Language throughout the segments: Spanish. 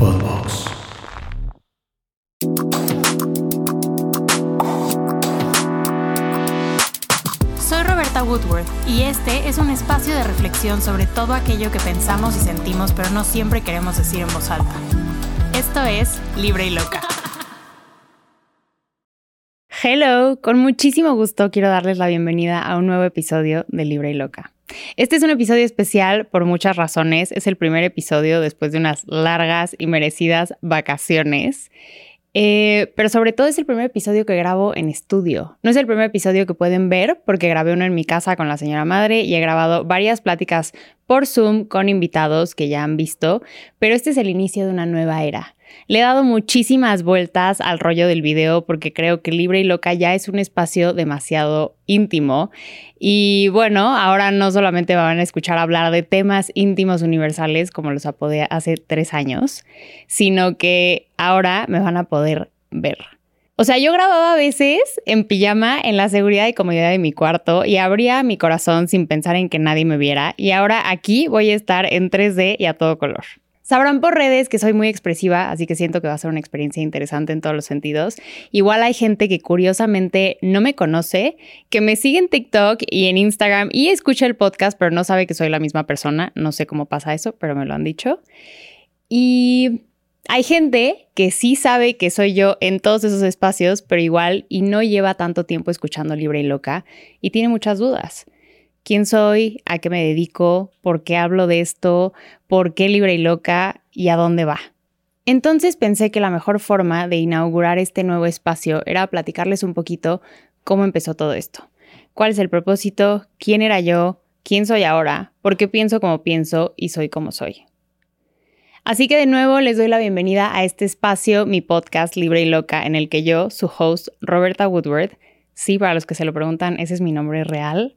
Podbox. Soy Roberta Woodworth y este es un espacio de reflexión sobre todo aquello que pensamos y sentimos pero no siempre queremos decir en voz alta. Esto es Libre y Loca. Hello, con muchísimo gusto quiero darles la bienvenida a un nuevo episodio de Libre y Loca. Este es un episodio especial por muchas razones. Es el primer episodio después de unas largas y merecidas vacaciones. Eh, pero sobre todo es el primer episodio que grabo en estudio. No es el primer episodio que pueden ver porque grabé uno en mi casa con la señora madre y he grabado varias pláticas por Zoom con invitados que ya han visto, pero este es el inicio de una nueva era. Le he dado muchísimas vueltas al rollo del video porque creo que Libre y Loca ya es un espacio demasiado íntimo. Y bueno, ahora no solamente van a escuchar hablar de temas íntimos universales como los apodé hace tres años, sino que ahora me van a poder ver. O sea, yo grababa a veces en pijama en la seguridad y comodidad de mi cuarto y abría mi corazón sin pensar en que nadie me viera. Y ahora aquí voy a estar en 3D y a todo color. Sabrán por redes que soy muy expresiva, así que siento que va a ser una experiencia interesante en todos los sentidos. Igual hay gente que curiosamente no me conoce, que me sigue en TikTok y en Instagram y escucha el podcast, pero no sabe que soy la misma persona. No sé cómo pasa eso, pero me lo han dicho. Y hay gente que sí sabe que soy yo en todos esos espacios, pero igual y no lleva tanto tiempo escuchando Libre y Loca y tiene muchas dudas quién soy, a qué me dedico, por qué hablo de esto, por qué libre y loca y a dónde va. Entonces pensé que la mejor forma de inaugurar este nuevo espacio era platicarles un poquito cómo empezó todo esto. ¿Cuál es el propósito? ¿Quién era yo? ¿Quién soy ahora? ¿Por qué pienso como pienso y soy como soy? Así que de nuevo les doy la bienvenida a este espacio, mi podcast Libre y Loca, en el que yo, su host, Roberta Woodward, sí, para los que se lo preguntan, ese es mi nombre real,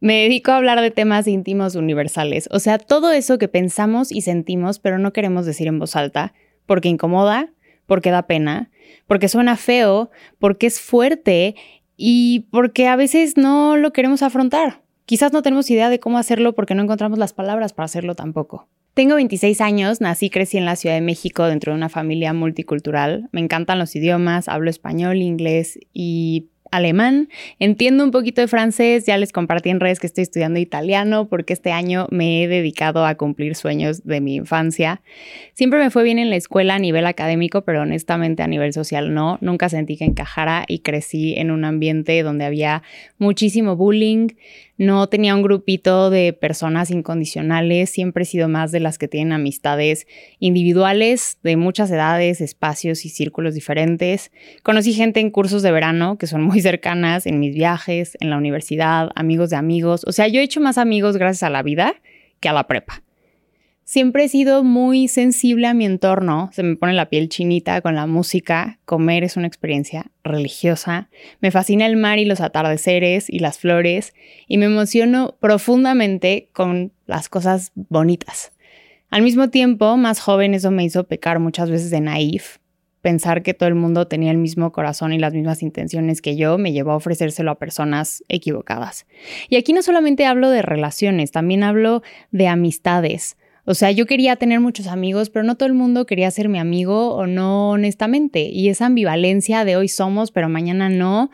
me dedico a hablar de temas íntimos universales, o sea, todo eso que pensamos y sentimos, pero no queremos decir en voz alta, porque incomoda, porque da pena, porque suena feo, porque es fuerte y porque a veces no lo queremos afrontar. Quizás no tenemos idea de cómo hacerlo porque no encontramos las palabras para hacerlo tampoco. Tengo 26 años, nací y crecí en la Ciudad de México dentro de una familia multicultural. Me encantan los idiomas, hablo español, inglés y alemán, entiendo un poquito de francés, ya les compartí en redes que estoy estudiando italiano porque este año me he dedicado a cumplir sueños de mi infancia. Siempre me fue bien en la escuela a nivel académico, pero honestamente a nivel social no, nunca sentí que encajara y crecí en un ambiente donde había muchísimo bullying, no tenía un grupito de personas incondicionales, siempre he sido más de las que tienen amistades individuales de muchas edades, espacios y círculos diferentes. Conocí gente en cursos de verano que son muy cercanas, en mis viajes, en la universidad, amigos de amigos. O sea, yo he hecho más amigos gracias a la vida que a la prepa. Siempre he sido muy sensible a mi entorno, se me pone la piel chinita con la música, comer es una experiencia religiosa, me fascina el mar y los atardeceres y las flores y me emociono profundamente con las cosas bonitas. Al mismo tiempo, más joven eso me hizo pecar muchas veces de naif. Pensar que todo el mundo tenía el mismo corazón y las mismas intenciones que yo me llevó a ofrecérselo a personas equivocadas. Y aquí no solamente hablo de relaciones, también hablo de amistades o sea, yo quería tener muchos amigos, pero no todo el mundo quería ser mi amigo o no honestamente. Y esa ambivalencia de hoy somos, pero mañana no,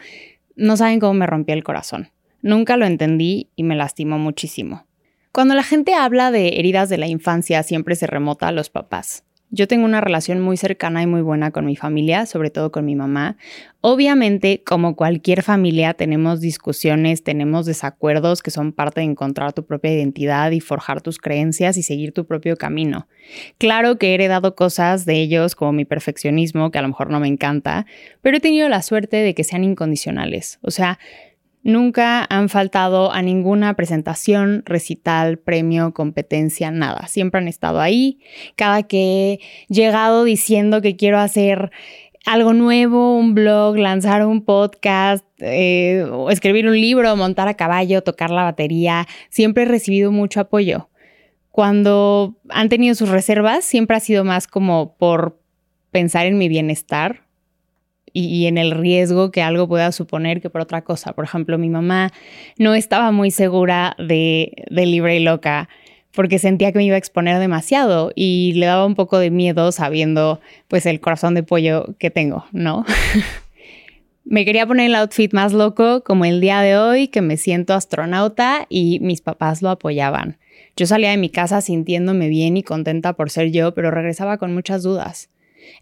no saben cómo me rompió el corazón. Nunca lo entendí y me lastimó muchísimo. Cuando la gente habla de heridas de la infancia, siempre se remota a los papás. Yo tengo una relación muy cercana y muy buena con mi familia, sobre todo con mi mamá. Obviamente, como cualquier familia, tenemos discusiones, tenemos desacuerdos que son parte de encontrar tu propia identidad y forjar tus creencias y seguir tu propio camino. Claro que he heredado cosas de ellos como mi perfeccionismo, que a lo mejor no me encanta, pero he tenido la suerte de que sean incondicionales. O sea, Nunca han faltado a ninguna presentación, recital, premio, competencia, nada. Siempre han estado ahí. Cada que he llegado diciendo que quiero hacer algo nuevo, un blog, lanzar un podcast, eh, escribir un libro, montar a caballo, tocar la batería, siempre he recibido mucho apoyo. Cuando han tenido sus reservas, siempre ha sido más como por pensar en mi bienestar, y, en el riesgo que algo pueda suponer que por otra cosa. Por ejemplo, mi mamá no estaba muy segura de, de Libre y Loca, porque sentía que me iba a exponer demasiado y le daba un poco de miedo sabiendo pues el corazón de pollo que tengo, ¿no? me quería poner el outfit más loco como el día de hoy que me siento astronauta y mis papás lo apoyaban. Yo salía de mi casa sintiéndome bien y contenta por ser yo, pero regresaba con muchas dudas.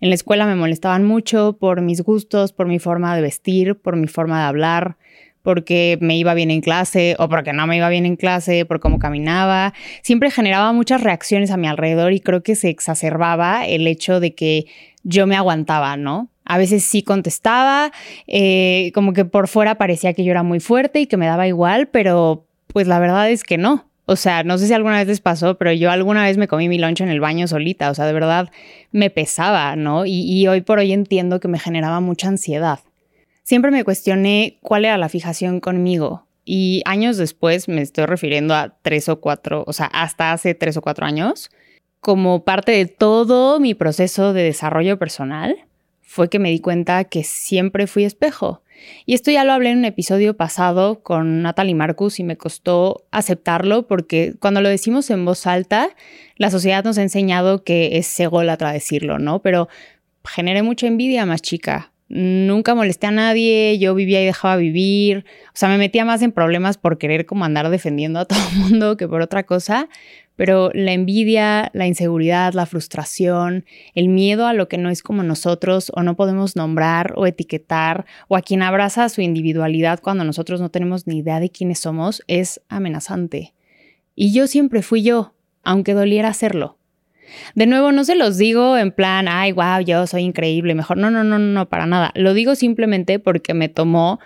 En la escuela me molestaban mucho por mis gustos, por mi forma de vestir, por mi forma de hablar, porque me iba bien en clase o porque no me iba bien en clase, por cómo caminaba. Siempre generaba muchas reacciones a mi alrededor y creo que se exacerbaba el hecho de que yo me aguantaba, ¿no? A veces sí contestaba, eh, como que por fuera parecía que yo era muy fuerte y que me daba igual, pero pues la verdad es que no. O sea, no sé si alguna vez les pasó, pero yo alguna vez me comí mi lunch en el baño solita. O sea, de verdad me pesaba, ¿no? Y, y hoy por hoy entiendo que me generaba mucha ansiedad. Siempre me cuestioné cuál era la fijación conmigo. Y años después, me estoy refiriendo a tres o cuatro, o sea, hasta hace tres o cuatro años, como parte de todo mi proceso de desarrollo personal, fue que me di cuenta que siempre fui espejo. Y esto ya lo hablé en un episodio pasado con Natalie Marcus y me costó aceptarlo porque cuando lo decimos en voz alta, la sociedad nos ha enseñado que es ególatra decirlo, ¿no? Pero generé mucha envidia más chica. Nunca molesté a nadie, yo vivía y dejaba vivir, o sea, me metía más en problemas por querer como andar defendiendo a todo el mundo que por otra cosa, pero la envidia, la inseguridad, la frustración, el miedo a lo que no es como nosotros o no podemos nombrar o etiquetar o a quien abraza su individualidad cuando nosotros no tenemos ni idea de quiénes somos es amenazante. Y yo siempre fui yo, aunque doliera hacerlo. De nuevo, no se los digo en plan, ay, wow, yo soy increíble, mejor. No, no, no, no, para nada. Lo digo simplemente porque me tomó,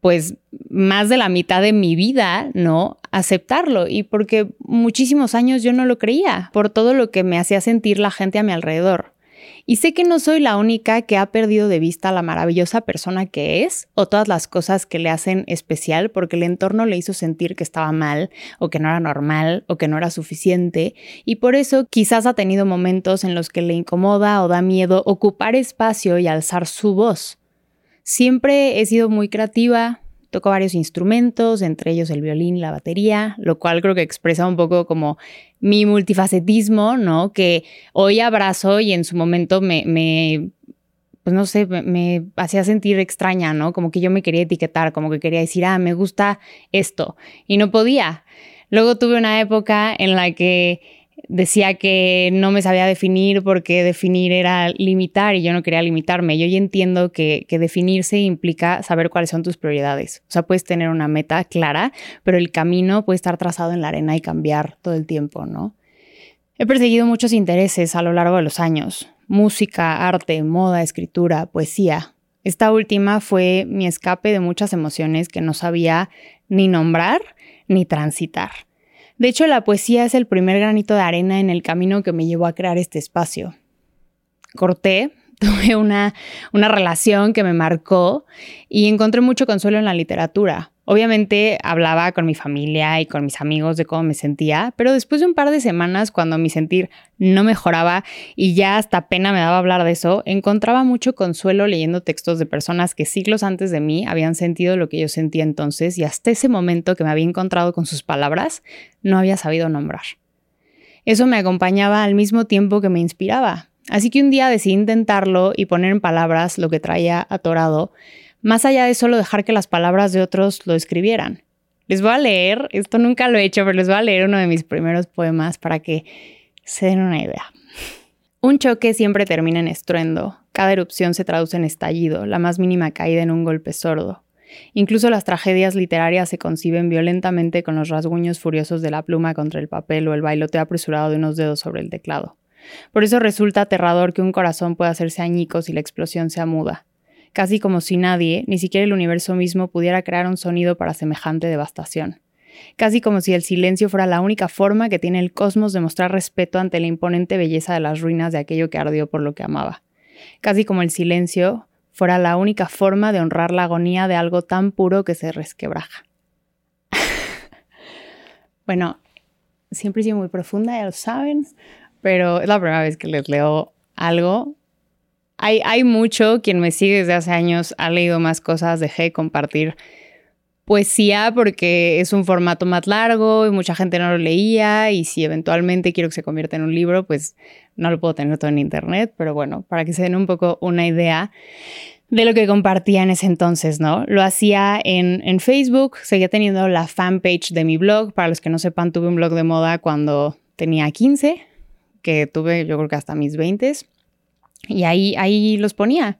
pues, más de la mitad de mi vida, ¿no? Aceptarlo y porque muchísimos años yo no lo creía por todo lo que me hacía sentir la gente a mi alrededor. Y sé que no soy la única que ha perdido de vista la maravillosa persona que es o todas las cosas que le hacen especial porque el entorno le hizo sentir que estaba mal o que no era normal o que no era suficiente y por eso quizás ha tenido momentos en los que le incomoda o da miedo ocupar espacio y alzar su voz. Siempre he sido muy creativa, Toco varios instrumentos, entre ellos el violín, la batería, lo cual creo que expresa un poco como mi multifacetismo, ¿no? Que hoy abrazo y en su momento me, pues no sé, me, hacía sentir extraña, ¿no? Como que yo me quería etiquetar, como que quería decir, ah, me gusta esto, y no podía. Luego tuve una época en la que decía que no me sabía definir porque definir era limitar y yo no quería limitarme. Yo ya entiendo que, que, definirse implica saber cuáles son tus prioridades. O sea, puedes tener una meta clara, pero el camino puede estar trazado en la arena y cambiar todo el tiempo, ¿no? He perseguido muchos intereses a lo largo de los años. Música, arte, moda, escritura, poesía. Esta última fue mi escape de muchas emociones que no sabía ni nombrar ni transitar. De hecho, la poesía es el primer granito de arena en el camino que me llevó a crear este espacio. Corté, tuve una, una relación que me marcó y encontré mucho consuelo en la literatura. Obviamente hablaba con mi familia y con mis amigos de cómo me sentía, pero después de un par de semanas, cuando mi sentir no mejoraba y ya hasta pena me daba hablar de eso, encontraba mucho consuelo leyendo textos de personas que siglos antes de mí habían sentido lo que yo sentía entonces y hasta ese momento que me había encontrado con sus palabras, no había sabido nombrar. Eso me acompañaba al mismo tiempo que me inspiraba. Así que un día decidí intentarlo y poner en palabras lo que traía atorado más allá de solo dejar que las palabras de otros lo escribieran. Les voy a leer, esto nunca lo he hecho, pero les voy a leer uno de mis primeros poemas para que se den una idea. Un choque siempre termina en estruendo, cada erupción se traduce en estallido, la más mínima caída en un golpe sordo. Incluso las tragedias literarias se conciben violentamente con los rasguños furiosos de la pluma contra el papel o el bailoteo apresurado de unos dedos sobre el teclado. Por eso resulta aterrador que un corazón pueda hacerse añicos y la explosión sea muda casi como si nadie, ni siquiera el universo mismo, pudiera crear un sonido para semejante devastación. Casi como si el silencio fuera la única forma que tiene el cosmos de mostrar respeto ante la imponente belleza de las ruinas de aquello que ardió por lo que amaba. Casi como el silencio fuera la única forma de honrar la agonía de algo tan puro que se resquebraja. bueno, siempre he sido muy profunda, ya lo saben, pero es la primera vez que les leo algo hay, mucho, quien me sigue desde hace años ha leído más cosas, dejé de compartir poesía porque es un formato más largo y mucha gente no lo leía y si eventualmente quiero que se convierta en un libro, pues no lo puedo tener todo en internet, pero bueno, para que se den un poco una idea de lo que compartía en ese entonces, ¿no? Lo hacía en, en, Facebook, seguía teniendo la fanpage de mi blog. Para los que no sepan, tuve un blog de moda cuando tenía 15, que tuve yo creo que hasta mis 20 y ahí, ahí los ponía.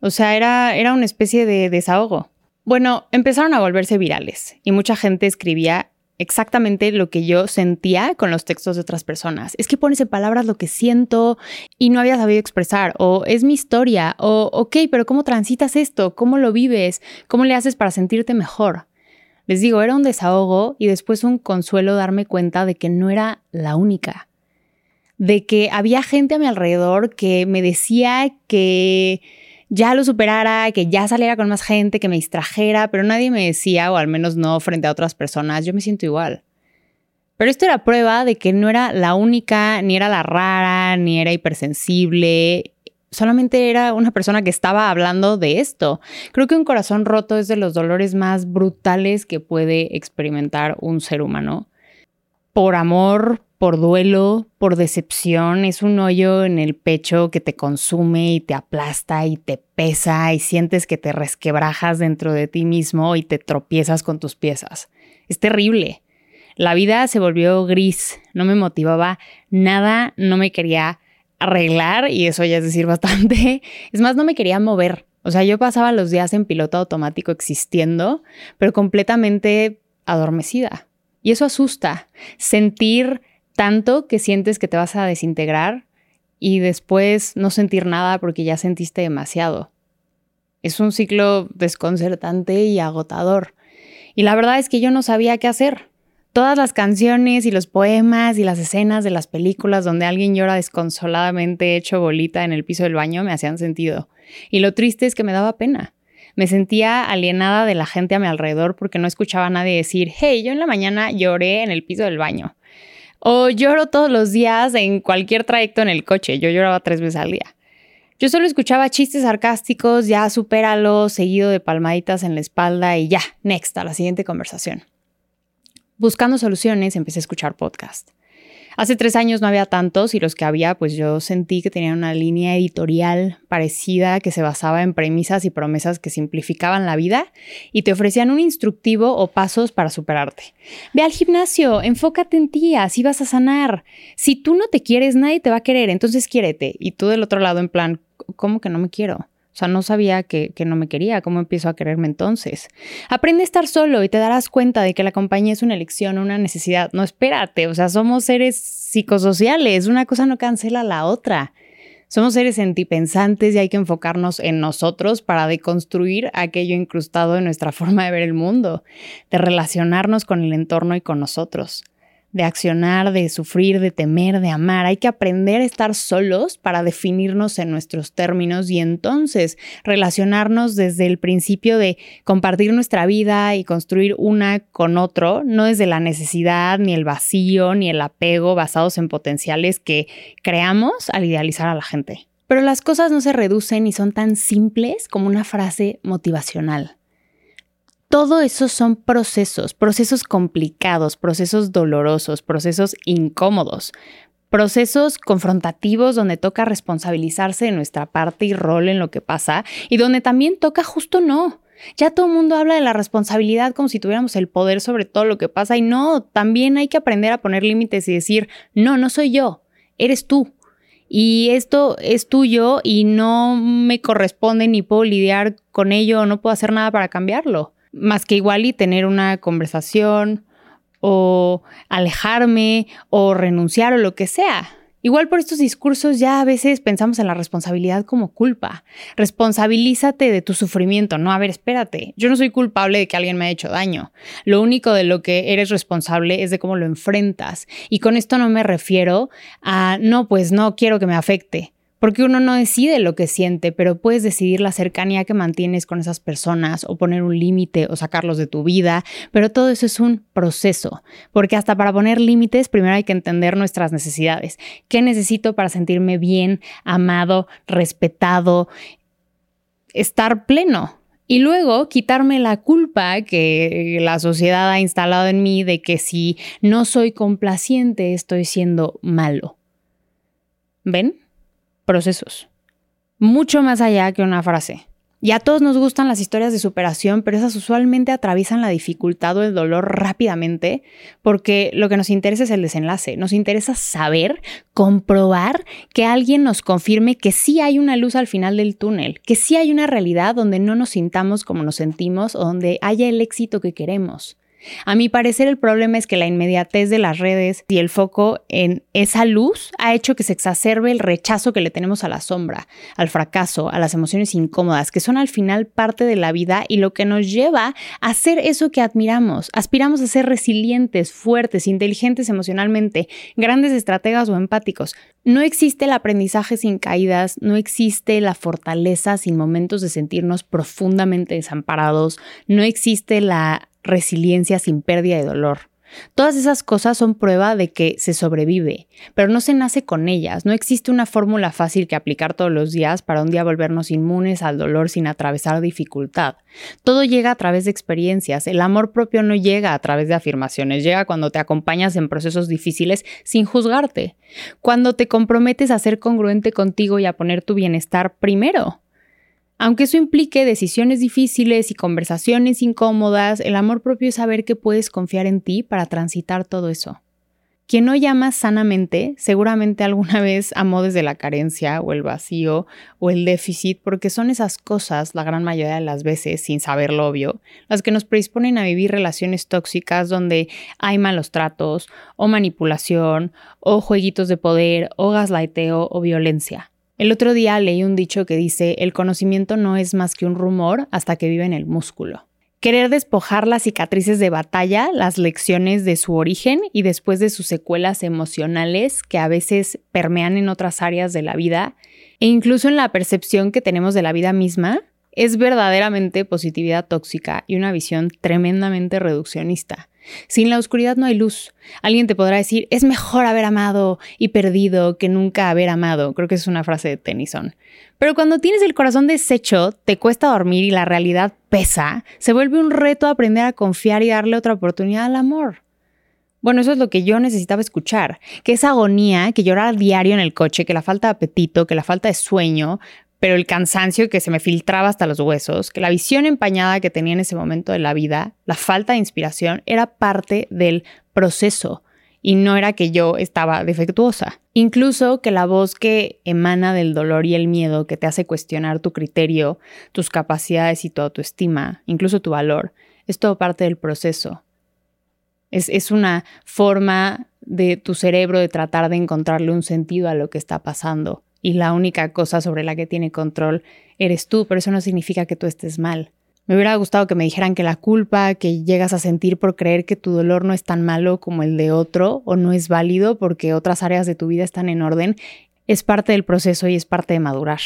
O sea, era, era una especie de desahogo. Bueno, empezaron a volverse virales y mucha gente escribía exactamente lo que yo sentía con los textos de otras personas. Es que pones en palabras lo que siento y no había sabido expresar, o es mi historia, o ok, pero ¿cómo transitas esto? ¿Cómo lo vives? ¿Cómo le haces para sentirte mejor? Les digo, era un desahogo y después un consuelo darme cuenta de que no era la única, de que había gente a mi alrededor que me decía que ya lo superara, que ya saliera con más gente, que me distrajera, pero nadie me decía, o al menos no frente a otras personas, yo me siento igual. Pero esto era prueba de que no era la única, ni era la rara, ni era hipersensible, solamente era una persona que estaba hablando de esto. Creo que un corazón roto es de los dolores más brutales que puede experimentar un ser humano. Por amor, por duelo, por decepción, es un hoyo en el pecho que te consume y te aplasta y te pesa y sientes que te resquebrajas dentro de ti mismo y te tropiezas con tus piezas. Es terrible. La vida se volvió gris, no me motivaba nada, no me quería arreglar y eso ya es decir bastante. Es más, no me quería mover. O sea, yo pasaba los días en piloto automático existiendo, pero completamente adormecida. Y eso asusta. Sentir tanto que sientes que te vas a desintegrar y después no sentir nada porque ya sentiste demasiado. Es un ciclo desconcertante y agotador. Y la verdad es que yo no sabía qué hacer. Todas las canciones y los poemas y las escenas de las películas donde alguien llora desconsoladamente hecho bolita en el piso del baño me hacían sentido. Y lo triste es que me daba pena. Me sentía alienada de la gente a mi alrededor porque no escuchaba a nadie decir, hey, yo en la mañana lloré en el piso del baño. O lloro todos los días en cualquier trayecto en el coche. Yo lloraba tres veces al día. Yo solo escuchaba chistes sarcásticos, ya supéralo, seguido de palmaditas en la espalda y ya, next, a la siguiente conversación. Buscando soluciones, empecé a escuchar podcast. Hace tres años no había tantos y los que había, pues yo sentí que tenían una línea editorial parecida que se basaba en premisas y promesas que simplificaban la vida y te ofrecían un instructivo o pasos para superarte. Ve al gimnasio, enfócate en ti, así vas a sanar. Si tú no te quieres, nadie te va a querer, entonces quiérete. Y tú del otro lado en plan, ¿cómo que no me quiero? Sea, no sabía que, no me quería, ¿cómo empiezo a quererme entonces? Aprende a estar solo y te darás cuenta de que la compañía es una elección, una necesidad. No, espérate, o sea, somos seres psicosociales, una cosa no cancela la otra. Somos seres sentipensantes y hay que enfocarnos en nosotros para deconstruir aquello incrustado en nuestra forma de ver el mundo, de relacionarnos con el entorno y con nosotros de accionar, de sufrir, de temer, de amar. Hay que aprender a estar solos para definirnos en nuestros términos y entonces relacionarnos desde el principio de compartir nuestra vida y construir una con otro, no desde la necesidad, ni el vacío, ni el apego basados en potenciales que creamos al idealizar a la gente. Pero las cosas no se reducen y son tan simples como una frase motivacional. Todo eso son procesos, procesos complicados, procesos dolorosos, procesos incómodos, procesos confrontativos donde toca responsabilizarse de nuestra parte y rol en lo que pasa y donde también toca justo no. Ya todo el mundo habla de la responsabilidad como si tuviéramos el poder sobre todo lo que pasa y no, también hay que aprender a poner límites y decir, no, no soy yo, eres tú. Y esto es tuyo y no me corresponde ni puedo lidiar con ello, no puedo hacer nada para cambiarlo más que igual y tener una conversación o alejarme o renunciar o lo que sea. Igual por estos discursos ya a veces pensamos en la responsabilidad como culpa. Responsabilízate de tu sufrimiento. No, a ver, espérate. Yo no soy culpable de que alguien me haya hecho daño. Lo único de lo que eres responsable es de cómo lo enfrentas. Y con esto no me refiero a, no, pues no quiero que me afecte porque uno no decide lo que siente, pero puedes decidir la cercanía que mantienes con esas personas o poner un límite o sacarlos de tu vida, pero todo eso es un proceso, porque hasta para poner límites primero hay que entender nuestras necesidades. ¿Qué necesito para sentirme bien, amado, respetado, estar pleno? Y luego quitarme la culpa que la sociedad ha instalado en mí de que si no soy complaciente estoy siendo malo. ¿Ven? Procesos. Mucho más allá que una frase. Y a todos nos gustan las historias de superación, pero esas usualmente atraviesan la dificultad o el dolor rápidamente, porque lo que nos interesa es el desenlace. Nos interesa saber, comprobar que alguien nos confirme que sí hay una luz al final del túnel, que sí hay una realidad donde no nos sintamos como nos sentimos o donde haya el éxito que queremos. A mi parecer el problema es que la inmediatez de las redes y el foco en esa luz ha hecho que se exacerbe el rechazo que le tenemos a la sombra, al fracaso, a las emociones incómodas, que son al final parte de la vida y lo que nos lleva a hacer eso que admiramos. Aspiramos a ser resilientes, fuertes, inteligentes emocionalmente, grandes estrategas o empáticos. No existe el aprendizaje sin caídas, no existe la fortaleza sin momentos de sentirnos profundamente desamparados, no existe la resiliencia sin pérdida de dolor. Todas esas cosas son prueba de que se sobrevive, pero no se nace con ellas. No existe una fórmula fácil que aplicar todos los días para un día volvernos inmunes al dolor sin atravesar dificultad. Todo llega a través de experiencias. El amor propio no llega a través de afirmaciones, llega cuando te acompañas en procesos difíciles sin juzgarte, cuando te comprometes a ser congruente contigo y a poner tu bienestar primero. Aunque eso implique decisiones difíciles y conversaciones incómodas, el amor propio es saber que puedes confiar en ti para transitar todo eso. Quien no llama sanamente, seguramente alguna vez amó desde la carencia o el vacío o el déficit, porque son esas cosas, la gran mayoría de las veces, sin saber lo obvio, las que nos predisponen a vivir relaciones tóxicas donde hay malos tratos, o manipulación, o jueguitos de poder, o gaslighteo o violencia. El otro día leí un dicho que dice, el conocimiento no es más que un rumor hasta que vive en el músculo. Querer despojar las cicatrices de batalla, las lecciones de su origen y después de sus secuelas emocionales que a veces permean en otras áreas de la vida e incluso en la percepción que tenemos de la vida misma, es verdaderamente positividad tóxica y una visión tremendamente reduccionista. Sin la oscuridad no hay luz. Alguien te podrá decir, es mejor haber amado y perdido que nunca haber amado. Creo que es una frase de Tennyson. Pero cuando tienes el corazón deshecho, te cuesta dormir y la realidad pesa, se vuelve un reto aprender a confiar y darle otra oportunidad al amor. Bueno, eso es lo que yo necesitaba escuchar, que esa agonía, que llorar diario en el coche, que la falta de apetito, que la falta de sueño, pero el cansancio que se me filtraba hasta los huesos, que la visión empañada que tenía en ese momento de la vida, la falta de inspiración, era parte del proceso y no era que yo estaba defectuosa. Incluso que la voz que emana del dolor y el miedo, que te hace cuestionar tu criterio, tus capacidades y tu autoestima, incluso tu valor, es todo parte del proceso. Es, es una forma de tu cerebro de tratar de encontrarle un sentido a lo que está pasando y la única cosa sobre la que tiene control eres tú, pero eso no significa que tú estés mal. Me hubiera gustado que me dijeran que la culpa que llegas a sentir por creer que tu dolor no es tan malo como el de otro o no es válido porque otras áreas de tu vida están en orden es parte del proceso y es parte de madurar.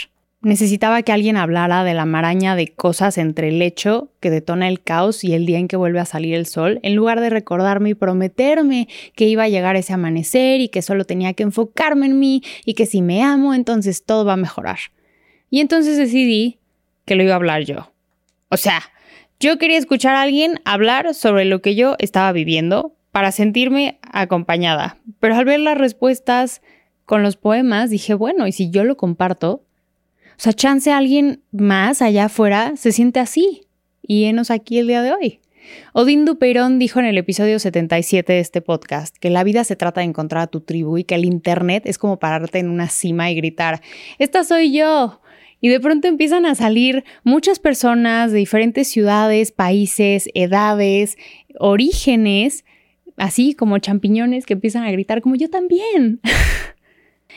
Necesitaba que alguien hablara de la maraña de cosas entre el hecho que detona el caos y el día en que vuelve a salir el sol, en lugar de recordarme y prometerme que iba a llegar ese amanecer y que solo tenía que enfocarme en mí y que si me amo entonces todo va a mejorar. Y entonces decidí que lo iba a hablar yo. O sea, yo quería escuchar a alguien hablar sobre lo que yo estaba viviendo para sentirme acompañada, pero al ver las respuestas con los poemas dije, bueno, y si yo lo comparto, o sea, chance alguien más allá afuera se siente así. Y enos aquí el día de hoy. Odín Dupeirón dijo en el episodio 77 de este podcast que la vida se trata de encontrar a tu tribu y que el Internet es como pararte en una cima y gritar, esta soy yo. Y de pronto empiezan a salir muchas personas de diferentes ciudades, países, edades, orígenes, así como champiñones que empiezan a gritar como yo también.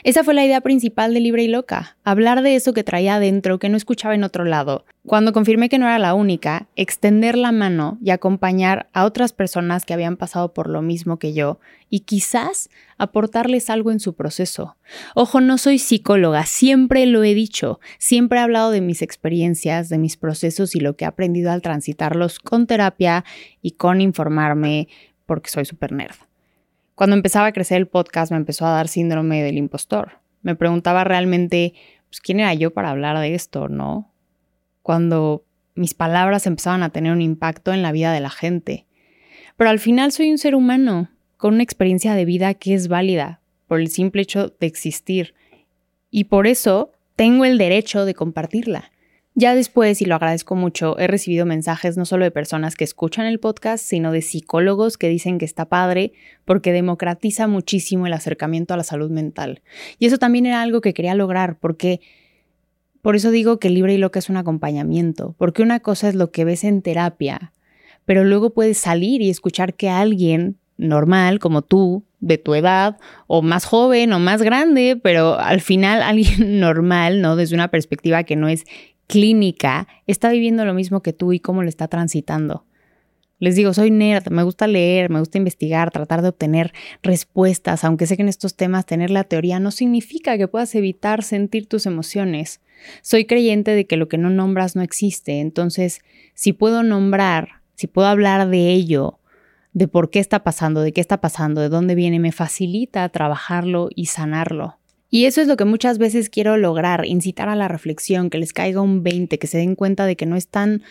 Esa fue la idea principal de Libre y Loca, hablar de eso que traía adentro, que no escuchaba en otro lado. Cuando confirmé que no era la única, extender la mano y acompañar a otras personas que habían pasado por lo mismo que yo y quizás aportarles algo en su proceso. Ojo, no soy psicóloga, siempre lo he dicho, siempre he hablado de mis experiencias, de mis procesos y lo que he aprendido al transitarlos con terapia y con informarme porque soy súper nerd. Cuando empezaba a crecer el podcast me empezó a dar síndrome del impostor. Me preguntaba realmente, pues, ¿quién era yo para hablar de esto, no? Cuando mis palabras empezaban a tener un impacto en la vida de la gente. Pero al final soy un ser humano, con una experiencia de vida que es válida por el simple hecho de existir. Y por eso tengo el derecho de compartirla. Ya después, y lo agradezco mucho, he recibido mensajes no solo de personas que escuchan el podcast, sino de psicólogos que dicen que está padre porque democratiza muchísimo el acercamiento a la salud mental. Y eso también era algo que quería lograr, porque por eso digo que Libre y Loca es un acompañamiento, porque una cosa es lo que ves en terapia, pero luego puedes salir y escuchar que alguien normal como tú, de tu edad, o más joven o más grande, pero al final alguien normal, ¿no? Desde una perspectiva que no es clínica está viviendo lo mismo que tú y cómo lo está transitando. Les digo, soy nerd, me gusta leer, me gusta investigar, tratar de obtener respuestas, aunque sé que en estos temas tener la teoría no significa que puedas evitar sentir tus emociones. Soy creyente de que lo que no nombras no existe, entonces si puedo nombrar, si puedo hablar de ello, de por qué está pasando, de qué está pasando, de dónde viene, me facilita trabajarlo y sanarlo. Y eso es lo que muchas veces quiero lograr, incitar a la reflexión, que les caiga un 20, que se den cuenta de que no están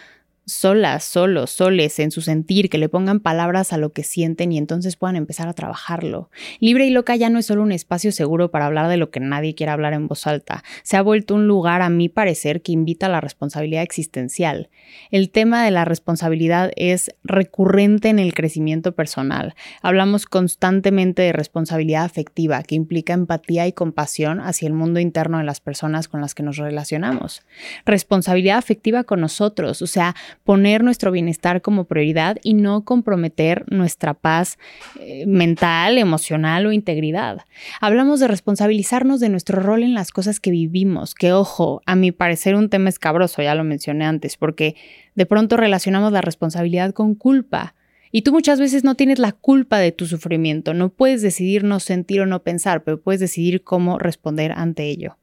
solas, solos, soles en su sentir, que le pongan palabras a lo que sienten y entonces puedan empezar a trabajarlo. Libre y loca ya no es solo un espacio seguro para hablar de lo que nadie quiere hablar en voz alta, se ha vuelto un lugar, a mi parecer, que invita a la responsabilidad existencial. El tema de la responsabilidad es recurrente en el crecimiento personal. Hablamos constantemente de responsabilidad afectiva, que implica empatía y compasión hacia el mundo interno de las personas con las que nos relacionamos. Responsabilidad afectiva con nosotros, o sea, poner nuestro bienestar como prioridad y no comprometer nuestra paz eh, mental, emocional o integridad. Hablamos de responsabilizarnos de nuestro rol en las cosas que vivimos, que ojo, a mi parecer un tema escabroso, ya lo mencioné antes, porque de pronto relacionamos la responsabilidad con culpa. Y tú muchas veces no tienes la culpa de tu sufrimiento, no puedes decidir no sentir o no pensar, pero puedes decidir cómo responder ante ello.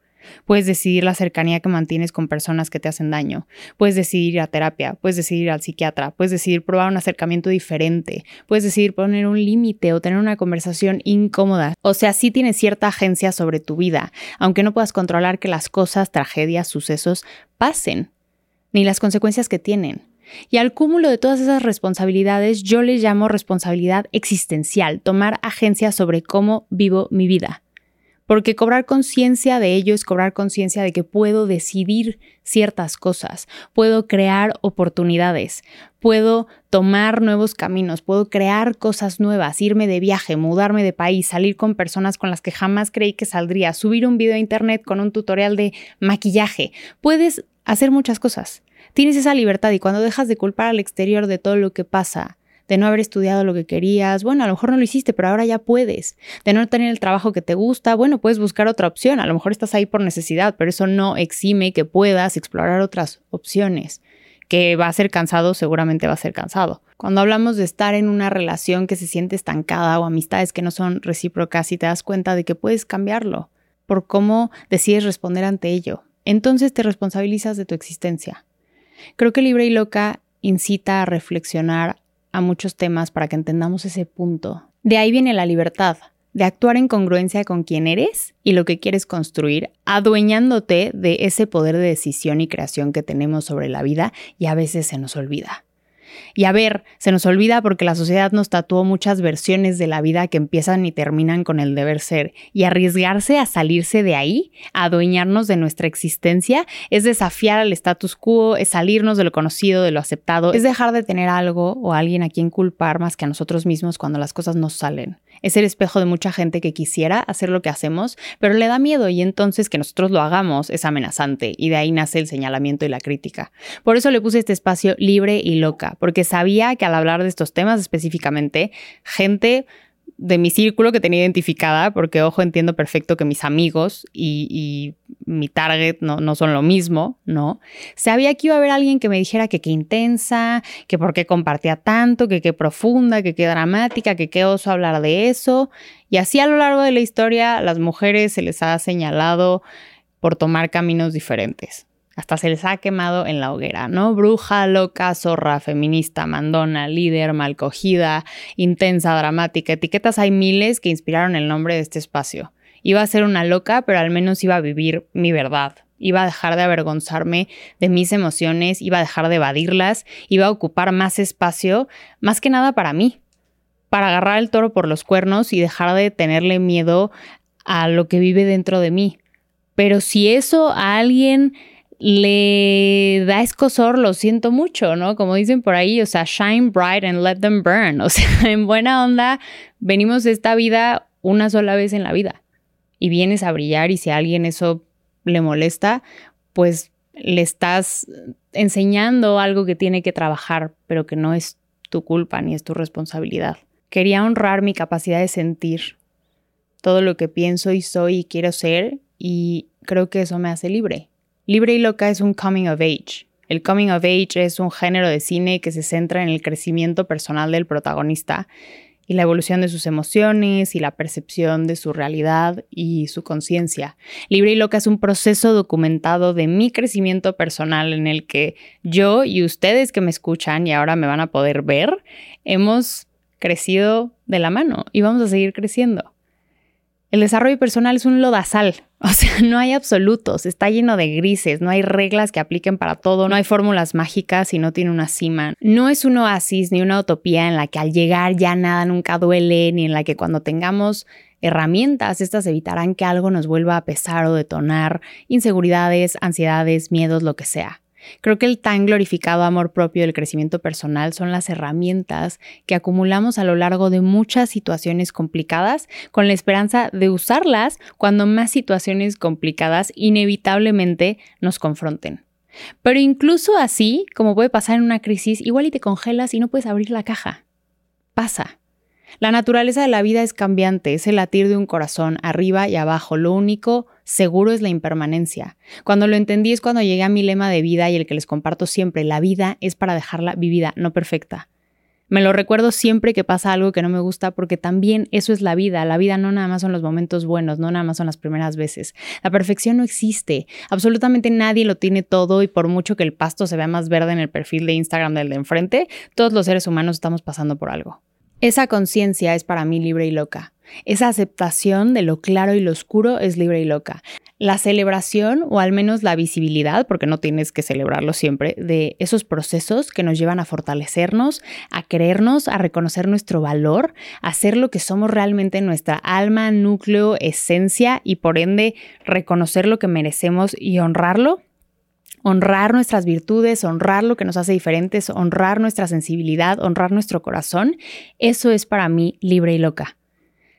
Puedes decidir la cercanía que mantienes con personas que te hacen daño. Puedes decidir ir a terapia, puedes decidir al psiquiatra, puedes decidir probar un acercamiento diferente, puedes decidir poner un límite o tener una conversación incómoda. O sea, sí tienes cierta agencia sobre tu vida, aunque no puedas controlar que las cosas, tragedias, sucesos pasen, ni las consecuencias que tienen. Y al cúmulo de todas esas responsabilidades yo les llamo responsabilidad existencial, tomar agencia sobre cómo vivo mi vida. Porque cobrar conciencia de ello es cobrar conciencia de que puedo decidir ciertas cosas, puedo crear oportunidades, puedo tomar nuevos caminos, puedo crear cosas nuevas, irme de viaje, mudarme de país, salir con personas con las que jamás creí que saldría, subir un video a internet con un tutorial de maquillaje. Puedes hacer muchas cosas. Tienes esa libertad y cuando dejas de culpar al exterior de todo lo que pasa, de no haber estudiado lo que querías, bueno, a lo mejor no lo hiciste, pero ahora ya puedes, de no tener el trabajo que te gusta, bueno, puedes buscar otra opción, a lo mejor estás ahí por necesidad, pero eso no exime que puedas explorar otras opciones. Que va a ser cansado, seguramente va a ser cansado. Cuando hablamos de estar en una relación que se siente estancada o amistades que no son recíprocas y te das cuenta de que puedes cambiarlo por cómo decides responder ante ello, entonces te responsabilizas de tu existencia. Creo que Libre y Loca incita a reflexionar a muchos temas para que entendamos ese punto. De ahí viene la libertad, de actuar en congruencia con quién eres y lo que quieres construir, adueñándote de ese poder de decisión y creación que tenemos sobre la vida y a veces se nos olvida. Y a ver, se nos olvida porque la sociedad nos tatuó muchas versiones de la vida que empiezan y terminan con el deber ser. Y arriesgarse a salirse de ahí, a adueñarnos de nuestra existencia, es desafiar al status quo, es salirnos de lo conocido, de lo aceptado, es dejar de tener algo o alguien a quien culpar más que a nosotros mismos cuando las cosas no salen. Es el espejo de mucha gente que quisiera hacer lo que hacemos, pero le da miedo y entonces que nosotros lo hagamos es amenazante y de ahí nace el señalamiento y la crítica. Por eso le puse este espacio libre y loca, porque sabía que al hablar de estos temas específicamente, gente de mi círculo que tenía identificada, porque ojo, entiendo perfecto que mis amigos y, mi target no, no, son lo mismo, ¿no? Sabía que iba a haber alguien que me dijera que qué intensa, que por qué compartía tanto, que qué profunda, que qué dramática, que qué oso hablar de eso. Y así a lo largo de la historia, las mujeres se les ha señalado por tomar caminos diferentes. Hasta se les ha quemado en la hoguera, ¿no? Bruja, loca, zorra, feminista, mandona, líder, malcogida, intensa, dramática. Etiquetas hay miles que inspiraron el nombre de este espacio. Iba a ser una loca, pero al menos iba a vivir mi verdad iba a dejar de avergonzarme de mis emociones, iba a dejar de evadirlas, iba a ocupar más espacio, más que nada para mí, para agarrar el toro por los cuernos y dejar de tenerle miedo a lo que vive dentro de mí. Pero si eso a alguien le da escosor, lo siento mucho, ¿no? Como dicen por ahí, o sea, shine bright and let them burn. O sea, en buena onda, venimos de esta vida una sola vez en la vida y vienes a brillar y si a alguien eso le molesta, pues le estás enseñando algo que tiene que trabajar, pero que no es tu culpa ni es tu responsabilidad. Quería honrar mi capacidad de sentir todo lo que pienso y soy y quiero ser y creo que eso me hace libre. Libre y loca es un coming of age. El coming of age es un género de cine que se centra en el crecimiento personal del protagonista y la evolución de sus emociones y la percepción de su realidad y su conciencia. Libre y Loca es un proceso documentado de mi crecimiento personal en el que yo y ustedes que me escuchan y ahora me van a poder ver, hemos crecido de la mano y vamos a seguir creciendo. El desarrollo personal es un lodazal, o sea, no hay absolutos, está lleno de grises, no hay reglas que apliquen para todo, no hay fórmulas mágicas y no tiene una cima. No es un oasis ni una utopía en la que al llegar ya nada nunca duele, ni en la que cuando tengamos herramientas, estas evitarán que algo nos vuelva a pesar o detonar inseguridades, ansiedades, miedos, lo que sea. Creo que el tan glorificado amor propio del crecimiento personal son las herramientas que acumulamos a lo largo de muchas situaciones complicadas con la esperanza de usarlas cuando más situaciones complicadas inevitablemente nos confronten. Pero incluso así, como puede pasar en una crisis, igual y te congelas y no puedes abrir la caja. Pasa. La naturaleza de la vida es cambiante, es el latir de un corazón arriba y abajo. Lo único seguro es la impermanencia. Cuando lo entendí es cuando llegué a mi lema de vida y el que les comparto siempre, la vida es para dejarla vivida, no perfecta. Me lo recuerdo siempre que pasa algo que no me gusta porque también eso es la vida. La vida no nada más son los momentos buenos, no nada más son las primeras veces. La perfección no existe. Absolutamente nadie lo tiene todo y por mucho que el pasto se vea más verde en el perfil de Instagram del de enfrente, todos los seres humanos estamos pasando por algo. Esa conciencia es para mí libre y loca. Esa aceptación de lo claro y lo oscuro es libre y loca. La celebración, o al menos la visibilidad, porque no tienes que celebrarlo siempre, de esos procesos que nos llevan a fortalecernos, a creernos, a reconocer nuestro valor, a ser lo que somos realmente en nuestra alma, núcleo, esencia y por ende reconocer lo que merecemos y honrarlo, honrar nuestras virtudes, honrar lo que nos hace diferentes, honrar nuestra sensibilidad, honrar nuestro corazón, eso es para mí libre y loca.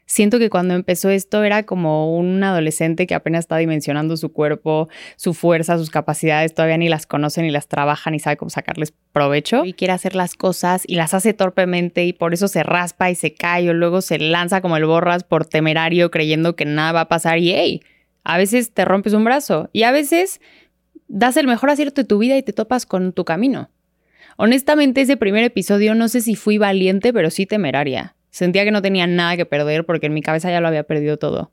Siento que cuando empezó esto era como un adolescente que apenas está dimensionando su cuerpo, su fuerza, sus capacidades, todavía ni las conoce ni las trabaja ni sabe cómo sacarles provecho y quiere hacer las cosas y las hace torpemente y por eso se raspa y se cae o luego se lanza como el borras por temerario creyendo que nada va a pasar y hey, a veces te rompes un brazo y a veces das el mejor acierto de tu vida y te topas con tu camino. Honestamente, ese primer episodio no sé si fui valiente, pero sí temeraria. Sentía que no tenía nada que perder porque en mi cabeza ya lo había perdido todo.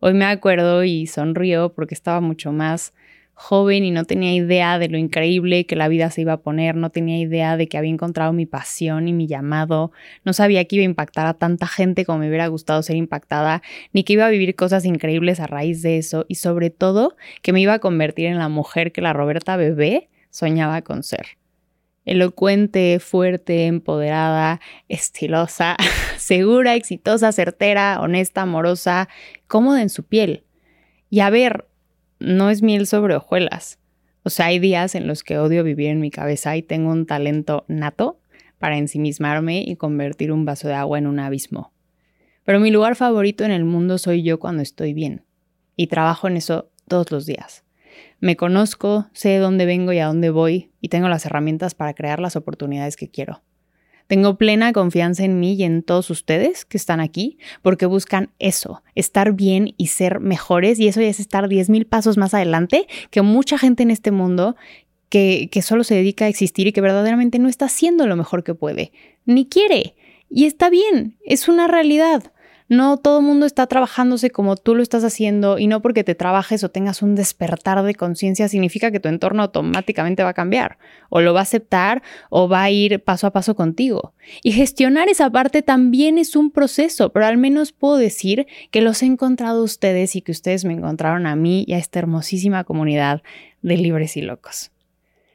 Hoy me acuerdo y sonrío porque estaba mucho más joven y no tenía idea de lo increíble que la vida se iba a poner, no tenía idea de que había encontrado mi pasión y mi llamado, no sabía que iba a impactar a tanta gente como me hubiera gustado ser impactada, ni que iba a vivir cosas increíbles a raíz de eso y sobre todo que me iba a convertir en la mujer que la Roberta bebé soñaba con ser. Elocuente, fuerte, empoderada, estilosa, segura, exitosa, certera, honesta, amorosa, cómoda en su piel. Y a ver, no es miel sobre hojuelas. O sea, hay días en los que odio vivir en mi cabeza y tengo un talento nato para ensimismarme y convertir un vaso de agua en un abismo. Pero mi lugar favorito en el mundo soy yo cuando estoy bien. Y trabajo en eso todos los días. Me conozco, sé de dónde vengo y a dónde voy y tengo las herramientas para crear las oportunidades que quiero. Tengo plena confianza en mí y en todos ustedes que están aquí porque buscan eso, estar bien y ser mejores y eso ya es estar 10.000 pasos más adelante que mucha gente en este mundo que, que solo se dedica a existir y que verdaderamente no está haciendo lo mejor que puede, ni quiere. Y está bien, es una realidad. No todo el mundo está trabajándose como tú lo estás haciendo y no porque te trabajes o tengas un despertar de conciencia significa que tu entorno automáticamente va a cambiar o lo va a aceptar o va a ir paso a paso contigo. Y gestionar esa parte también es un proceso, pero al menos puedo decir que los he encontrado ustedes y que ustedes me encontraron a mí y a esta hermosísima comunidad de libres y locos.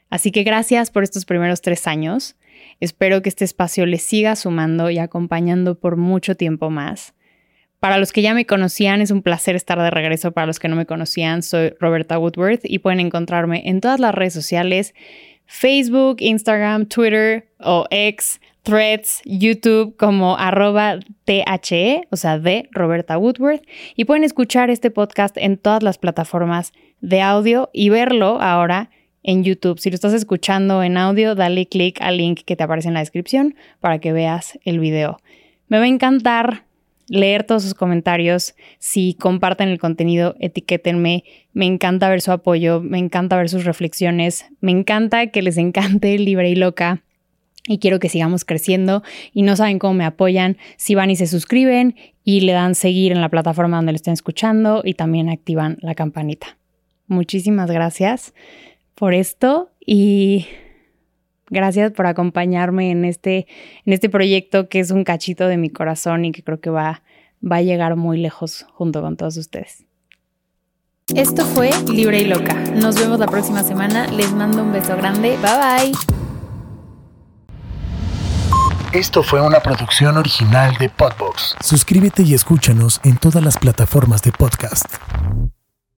Así que gracias por estos primeros tres años. Espero que este espacio les siga sumando y acompañando por mucho tiempo más. Para los que ya me conocían, es un placer estar de regreso. Para los que no me conocían, soy Roberta Woodworth y pueden encontrarme en todas las redes sociales, Facebook, Instagram, Twitter o X, Threads, YouTube como arroba THE, o sea, de Roberta Woodworth. Y pueden escuchar este podcast en todas las plataformas de audio y verlo ahora en YouTube. Si lo estás escuchando en audio, dale click al link que te aparece en la descripción para que veas el video. Me va a encantar leer todos sus comentarios. Si comparten el contenido, etiquétenme. Me encanta ver su apoyo, me encanta ver sus reflexiones, me encanta que les encante Libre y Loca. Y quiero que sigamos creciendo y no saben cómo me apoyan si van y se suscriben y le dan seguir en la plataforma donde lo estén escuchando y también activan la campanita. Muchísimas gracias por esto y Gracias por acompañarme en este, en este proyecto que es un cachito de mi corazón y que creo que va, va a llegar muy lejos junto con todos ustedes. Esto fue Libre y Loca. Nos vemos la próxima semana. Les mando un beso grande. Bye bye. Esto fue una producción original de Podbox. Suscríbete y escúchanos en todas las plataformas de podcast.